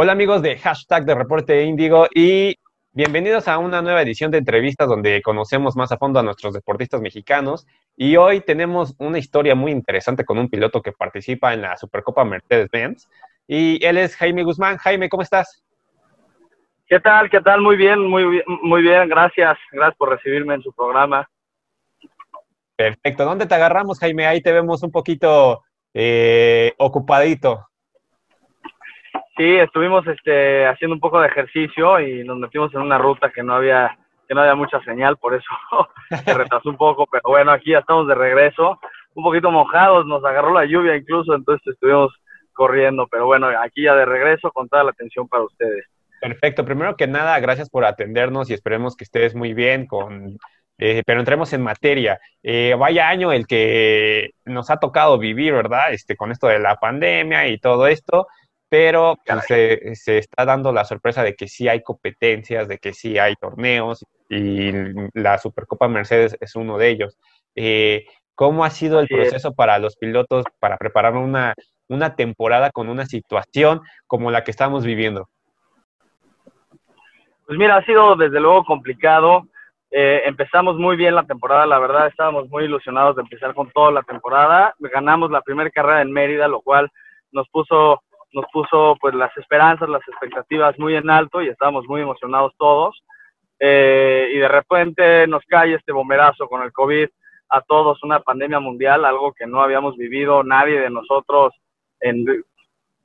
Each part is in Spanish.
Hola amigos de hashtag de Reporte Índigo y bienvenidos a una nueva edición de entrevistas donde conocemos más a fondo a nuestros deportistas mexicanos y hoy tenemos una historia muy interesante con un piloto que participa en la Supercopa Mercedes-Benz y él es Jaime Guzmán. Jaime, ¿cómo estás? ¿Qué tal? ¿Qué tal? Muy bien, muy bien, muy bien. Gracias. Gracias por recibirme en su programa. Perfecto. ¿Dónde te agarramos, Jaime? Ahí te vemos un poquito eh, ocupadito. Sí, estuvimos este, haciendo un poco de ejercicio y nos metimos en una ruta que no había que no había mucha señal, por eso se retrasó un poco, pero bueno, aquí ya estamos de regreso, un poquito mojados, nos agarró la lluvia incluso, entonces estuvimos corriendo, pero bueno, aquí ya de regreso con toda la atención para ustedes. Perfecto, primero que nada, gracias por atendernos y esperemos que estés muy bien con... Eh, pero entremos en materia. Eh, vaya año el que nos ha tocado vivir, ¿verdad? Este, con esto de la pandemia y todo esto pero pues, se, está dando la sorpresa de que sí hay competencias, de que sí hay torneos y la Supercopa Mercedes es uno de ellos. Eh, ¿Cómo ha sido el proceso para los pilotos para preparar una, una temporada con una situación como la que estamos viviendo? Pues mira, ha sido desde luego complicado. Eh, empezamos muy bien la temporada, la verdad estábamos muy ilusionados de empezar con toda la temporada. Ganamos la primera carrera en Mérida, lo cual nos puso nos puso pues las esperanzas, las expectativas muy en alto y estábamos muy emocionados todos. Eh, y de repente nos cae este bomberazo con el COVID a todos, una pandemia mundial, algo que no habíamos vivido nadie de nosotros en,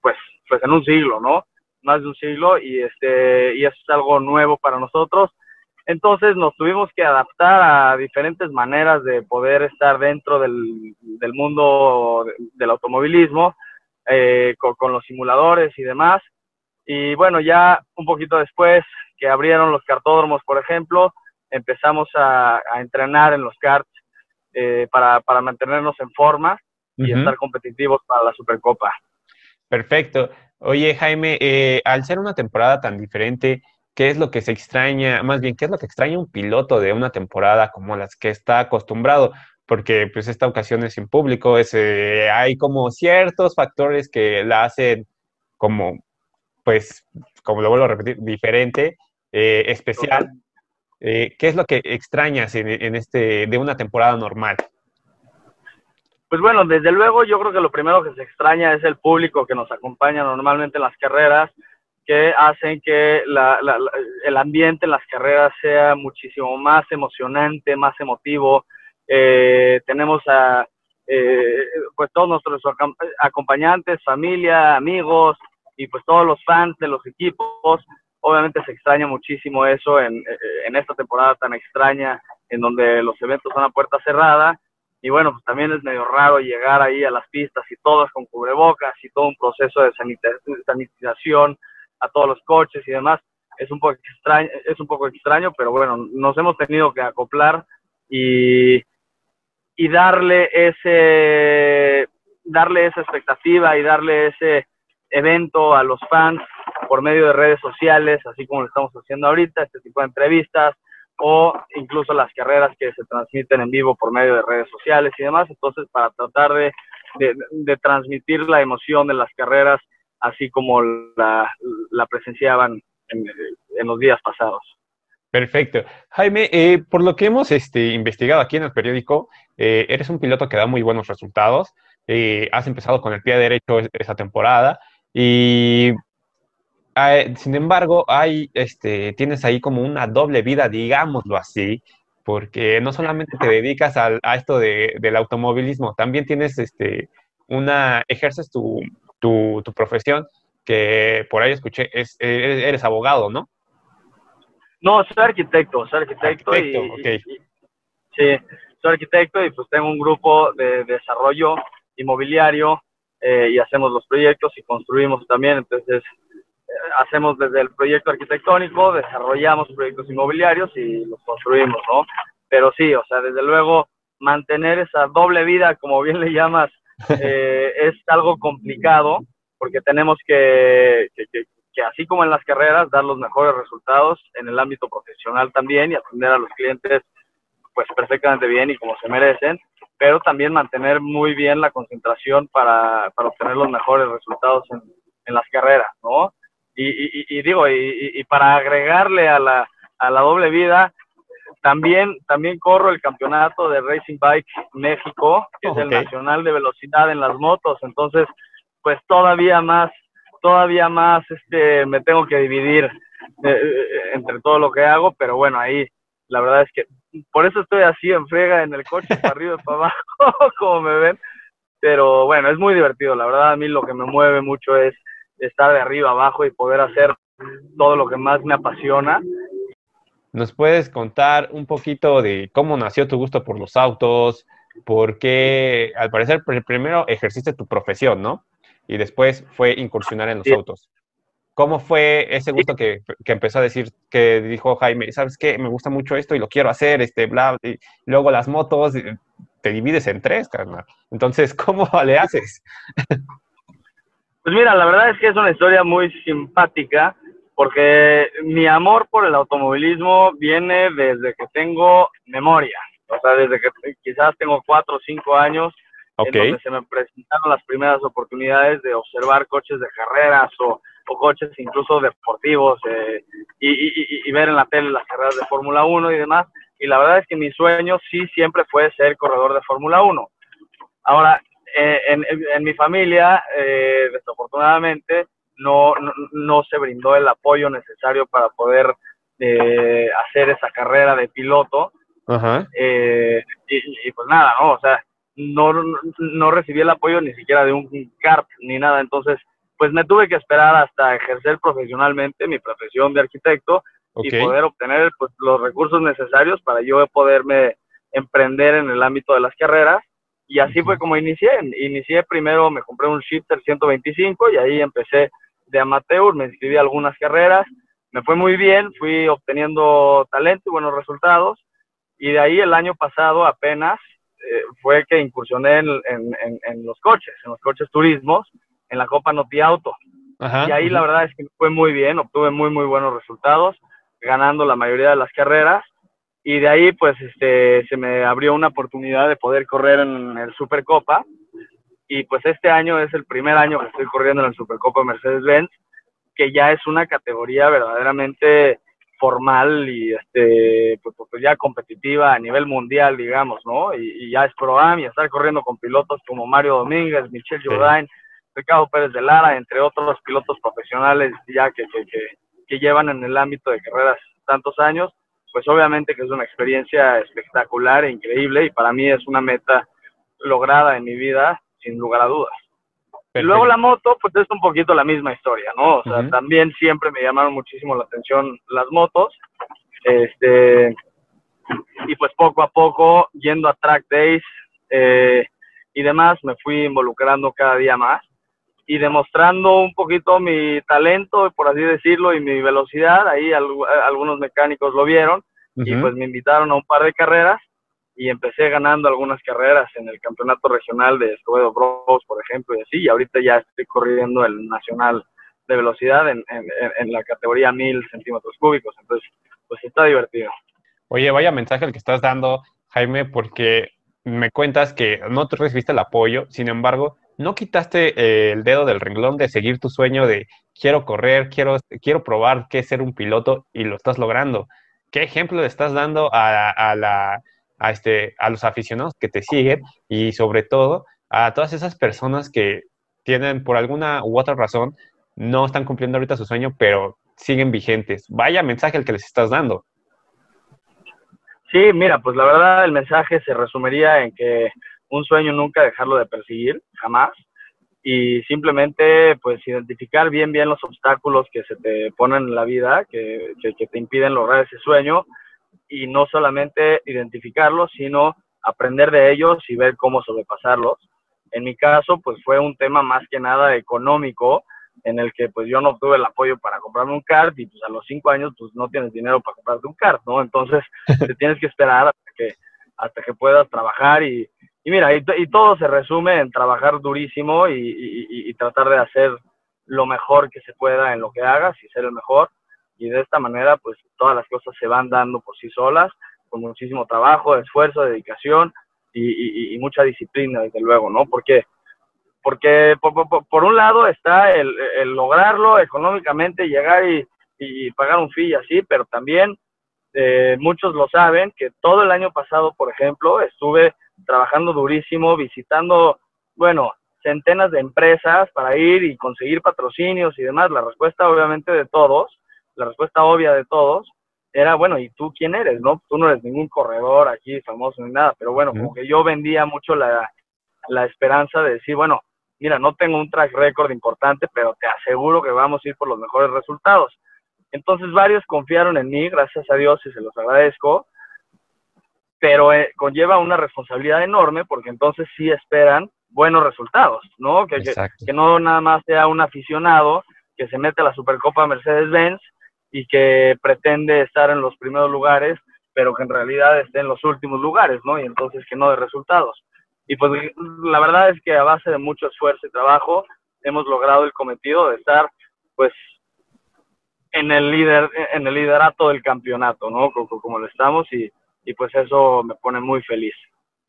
pues, pues en un siglo, ¿no? Más de un siglo y, este, y eso es algo nuevo para nosotros. Entonces nos tuvimos que adaptar a diferentes maneras de poder estar dentro del, del mundo del automovilismo eh, con, los simuladores y demás. Y bueno, ya un poquito después que abrieron los cartódromos, por ejemplo, empezamos a, entrenar en los karts eh, para, para, mantenernos en forma y estar competitivos para la Supercopa. Perfecto. Oye, Jaime, eh, al ser una temporada tan diferente, ¿qué es lo que se extraña? Más bien, ¿qué es lo que extraña un piloto de una temporada como las que está acostumbrado? Porque pues esta ocasión es en público, es, eh, hay como ciertos factores que la hacen como, pues, como lo vuelvo a repetir, diferente, eh, especial. Eh, ¿Qué es lo que extrañas en, este, de una temporada normal? Pues bueno, desde luego yo creo que lo primero que se extraña es el público que nos acompaña normalmente en las carreras, que hacen que el ambiente en las carreras sea muchísimo más emocionante, más emotivo, eh, tenemos a eh, pues todos nuestros acompañantes, familia, amigos y pues todos los fans de los equipos. Obviamente se extraña muchísimo eso en, en esta temporada tan extraña en donde los eventos son a puerta cerrada. Y bueno, pues también es medio raro llegar ahí a las pistas y todos con cubrebocas y todo un proceso de sanitización a todos los coches y demás. Es un poco extraño, es un poco extraño, pero bueno, nos hemos tenido que acoplar y, y darle ese darle esa expectativa y darle ese evento a los fans por medio de redes sociales, así como lo estamos haciendo ahorita, este tipo de entrevistas o incluso las carreras que se transmiten en vivo por medio de redes sociales y demás. Entonces, para tratar de, de, transmitir la emoción de las carreras, así como la, la presenciaban en, en los días pasados. Perfecto. Jaime, eh, por lo que hemos este, investigado aquí en el periódico, eh, eres un piloto que da muy buenos resultados. Eh, has empezado con el pie derecho esa temporada y sin embargo, hay, este, tienes ahí como una doble vida, digámoslo así, porque no solamente te dedicas a, esto del automovilismo, también tienes este, una, ejerces tu, tu, tu profesión, que por ahí escuché, es, eres abogado, ¿no? No, soy arquitecto, soy arquitecto, y, sí, soy arquitecto y pues tengo un grupo de, desarrollo inmobiliario eh, y hacemos los proyectos y construimos también, entonces eh, hacemos desde el proyecto arquitectónico, desarrollamos proyectos inmobiliarios y los construimos, ¿no? Pero sí, o sea, desde luego mantener esa doble vida, como bien le llamas, eh, es algo complicado porque tenemos que, así como en las carreras, dar los mejores resultados en el ámbito profesional también y atender a los clientes pues perfectamente bien y como se merecen, pero también mantener muy bien la concentración para, para obtener los mejores resultados en, en las carreras, ¿no? y, digo, y, para agregarle a la, a la doble vida, también, también corro el campeonato de Racing Bike México, que es el nacional de velocidad en las motos. Entonces, pues todavía más, todavía más, este, me tengo que dividir eh, eh, entre todo lo que hago, pero bueno, ahí la verdad es que por eso estoy así en frega en el coche, para arriba y para abajo, como me ven. Pero bueno, es muy divertido. La verdad, a mí lo que me mueve mucho es estar de arriba abajo y poder hacer todo lo que más me apasiona. ¿Nos puedes contar un poquito de cómo nació tu gusto por los autos? Porque al parecer primero ejerciste tu profesión, ¿no? Y después fue incursionar en los autos. ¿Cómo fue ese gusto que, que, empezó a decir, que dijo Jaime, ¿sabes qué? Me gusta mucho esto y lo quiero hacer, este, bla, y luego las motos, te divides en tres, carnal. Entonces, ¿cómo le haces? Pues mira, la verdad es que es una historia muy simpática, porque mi amor por el automovilismo viene desde que tengo memoria, o sea, desde que quizás tengo cuatro o cinco años, en donde se me presentaron las primeras oportunidades de observar coches de carreras o o coches incluso deportivos eh, y, ver en la tele las carreras de Fórmula 1 y demás. Y la verdad es que mi sueño sí siempre fue ser corredor de Fórmula 1. Ahora, eh, en, mi familia, eh, desafortunadamente, no, no, se brindó el apoyo necesario para poder hacer esa carrera de piloto. y, pues nada, ¿no? O sea, no, no recibí el apoyo ni siquiera de un CARP ni nada. Entonces, pues me tuve que esperar hasta ejercer profesionalmente mi profesión de arquitecto y poder obtener pues, los recursos necesarios para yo poderme emprender en el ámbito de las carreras. Y así fue como inicié. Inicié primero, me compré un shifter 125 y ahí empecé de amateur, me inscribí a algunas carreras, me fue muy bien, fui obteniendo talento y buenos resultados. Y de ahí el año pasado apenas eh, fue que incursioné en, en, los coches, en los coches turismos en la Copa Noti Auto. y ahí la verdad es que fue muy bien, obtuve muy, muy buenos resultados, ganando la mayoría de las carreras. Y de ahí, pues, este, se me abrió una oportunidad de poder correr en el Supercopa. Y pues este año es el primer año que estoy corriendo en el Supercopa Mercedes-Benz, que ya es una categoría verdaderamente formal y este pues, pues, ya competitiva a nivel mundial digamos no y, ya es pro am y estar corriendo con pilotos como Mario Domínguez Michel Jourdain Ricardo Pérez de Lara, entre otros pilotos profesionales ya que, que, llevan en el ámbito de carreras tantos años, pues obviamente que es una experiencia espectacular e increíble y para mí es una meta lograda en mi vida, sin lugar a dudas. Y luego la moto, pues es un poquito la misma historia, ¿no? O sea, también siempre me llamaron muchísimo la atención las motos. Este, y pues poco a poco, yendo a track days eh, y demás, me fui involucrando cada día más y demostrando un poquito mi talento, por así decirlo, y mi velocidad. Ahí algunos mecánicos lo vieron y pues me invitaron a un par de carreras y empecé ganando algunas carreras en el campeonato regional de Escobedo Bros, por ejemplo, y así. Y ahorita ya estoy corriendo el nacional de velocidad en, en, la categoría 1000 centímetros cúbicos. Entonces, pues está divertido. Oye, vaya mensaje el que estás dando, Jaime, porque me cuentas que no te recibiste el apoyo, sin embargo, no quitaste eh, el dedo del renglón de seguir tu sueño de quiero correr, quiero, quiero probar qué es ser un piloto y lo estás logrando. ¿Qué ejemplo le estás dando a, la, a, este, a los aficionados que te siguen y sobre todo a todas esas personas que tienen por alguna u otra razón no están cumpliendo ahorita su sueño, pero siguen vigentes? Vaya mensaje el que les estás dando. Sí, mira, pues la verdad el mensaje se resumiría en que un sueño nunca dejarlo de perseguir, jamás, y simplemente pues identificar bien bien los obstáculos que se te ponen en la vida, que, que, te impiden lograr ese sueño, y no solamente identificarlos, sino aprender de ellos y ver cómo sobrepasarlos. En mi caso, pues fue un tema más que nada económico, en el que pues yo no obtuve el apoyo para comprarme un kart y pues a los cinco años pues no tienes dinero para comprarte un kart, ¿no? Entonces te tienes que esperar hasta que, hasta que puedas trabajar y, y mira, y, todo se resume en trabajar durísimo y, tratar de hacer lo mejor que se pueda en lo que hagas y ser el mejor. Y de esta manera, pues todas las cosas se van dando por sí solas, con muchísimo trabajo, esfuerzo, dedicación y, mucha disciplina, desde luego, ¿no? Porque, porque por, un lado está el, lograrlo económicamente, llegar y, pagar un fee y así, pero también eh, muchos lo saben que todo el año pasado, por ejemplo, estuve trabajando durísimo, visitando, bueno, centenas de empresas para ir y conseguir patrocinios y demás. La respuesta obviamente de todos, la respuesta obvia de todos, era, bueno, ¿y tú quién eres? No, tú no eres ningún corredor aquí famoso ni nada, pero bueno, como que yo vendía mucho la, la esperanza de decir, bueno, mira, no tengo un track record importante, pero te aseguro que vamos a ir por los mejores resultados. Entonces varios confiaron en mí, gracias a Dios, y se los agradezco, pero eh, conlleva una responsabilidad enorme porque entonces sí esperan buenos resultados, ¿no? Que, que, no nada más sea un aficionado que se mete a la Supercopa Mercedes-Benz y que pretende estar en los primeros lugares, pero que en realidad esté en los últimos lugares, ¿no? Y entonces que no de resultados. Y pues la verdad es que a base de mucho esfuerzo y trabajo hemos logrado el cometido de estar pues en el líder en el liderato del campeonato, ¿no? Como, como lo estamos y, y pues eso me pone muy feliz.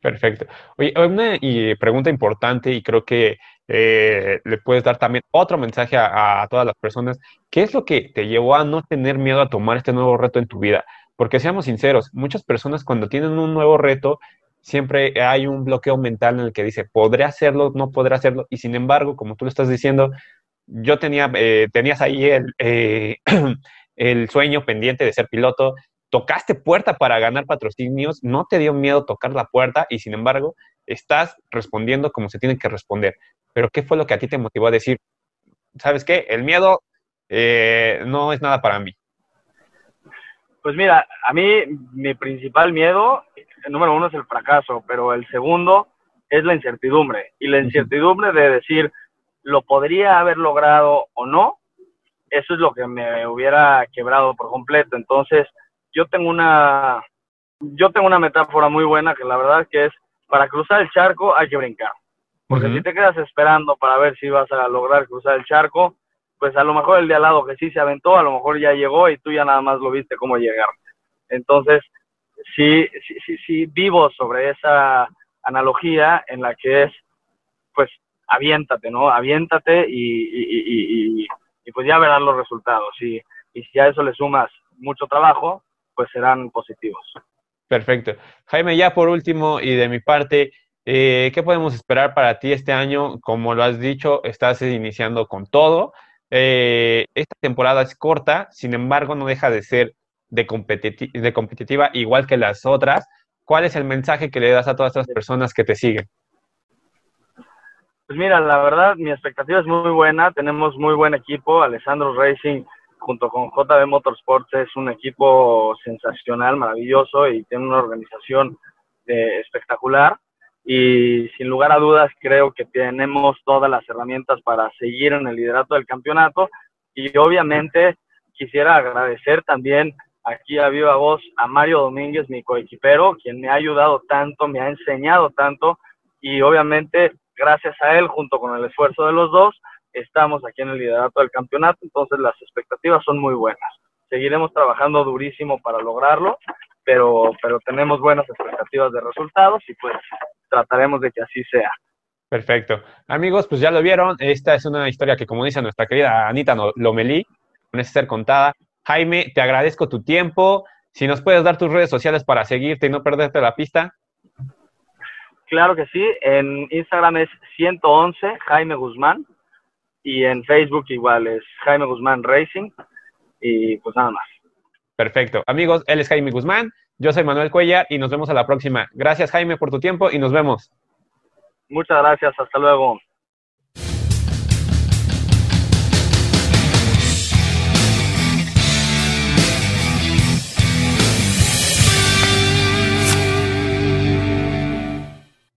Perfecto. Oye, una pregunta importante y creo que eh, le puedes dar también otro mensaje a, todas las personas. ¿Qué es lo que te llevó a no tener miedo a tomar este nuevo reto en tu vida? Porque seamos sinceros, muchas personas cuando tienen un nuevo reto siempre hay un bloqueo mental en el que dice, podré hacerlo, no podré hacerlo, y sin embargo, como tú lo estás diciendo, yo tenía, eh, tenías ahí el, eh, el sueño pendiente de ser piloto, tocaste puerta para ganar patrocinios, no te dio miedo tocar la puerta y sin embargo estás respondiendo como se tiene que responder. Pero ¿qué fue lo que a ti te motivó a decir, sabes qué, el miedo eh, no es nada para mí? Pues mira, a mí mi principal miedo el número uno es el fracaso, pero el segundo es la incertidumbre. Y la incertidumbre de decir, lo podría haber logrado o no, eso es lo que me hubiera quebrado por completo. Entonces, yo tengo una, yo tengo una metáfora muy buena que la verdad es que es, para cruzar el charco hay que brincar. Porque si te quedas esperando para ver si vas a lograr cruzar el charco, pues a lo mejor el de al lado que sí se aventó, a lo mejor ya llegó y tú ya nada más lo viste cómo llegar. Entonces, sí, sí, sí, sí vivo sobre esa analogía en la que es, pues, aviéntate, ¿no? Aviéntate y, y, pues ya verán los resultados. Y, y si a eso le sumas mucho trabajo, pues serán positivos. Perfecto. Jaime, ya por último y de mi parte, eh, ¿qué podemos esperar para ti este año? Como lo has dicho, estás iniciando con todo. Eh, esta temporada es corta, sin embargo, no deja de ser de, de competitiva igual que las otras, ¿cuál es el mensaje que le das a todas estas personas que te siguen? Pues mira, la verdad, mi expectativa es muy buena. Tenemos muy buen equipo. Alessandro Racing junto con JB Motorsports es un equipo sensacional, maravilloso y tiene una organización eh, espectacular. Y sin lugar a dudas, creo que tenemos todas las herramientas para seguir en el liderato del campeonato. Y obviamente quisiera agradecer también aquí a viva voz a Mario Domínguez, mi coequipero, quien me ha ayudado tanto, me ha enseñado tanto y obviamente gracias a él, junto con el esfuerzo de los dos, estamos aquí en el liderato del campeonato, entonces las expectativas son muy buenas. Seguiremos trabajando durísimo para lograrlo, pero, pero tenemos buenas expectativas de resultados y pues trataremos de que así sea. Perfecto. Amigos, pues ya lo vieron. Esta es una historia que, como dice nuestra querida Anita Lomelí, no ser contada. Jaime, te agradezco tu tiempo. Si nos puedes dar tus redes sociales para seguirte y no perderte la pista. Claro que sí. En Instagram es 111 Jaime Guzmán y en Facebook igual es Jaime Guzmán Racing y pues nada más. Perfecto. Amigos, él es Jaime Guzmán, yo soy Manuel Cuellar y nos vemos a la próxima. Gracias Jaime por tu tiempo y nos vemos. Muchas gracias, hasta luego.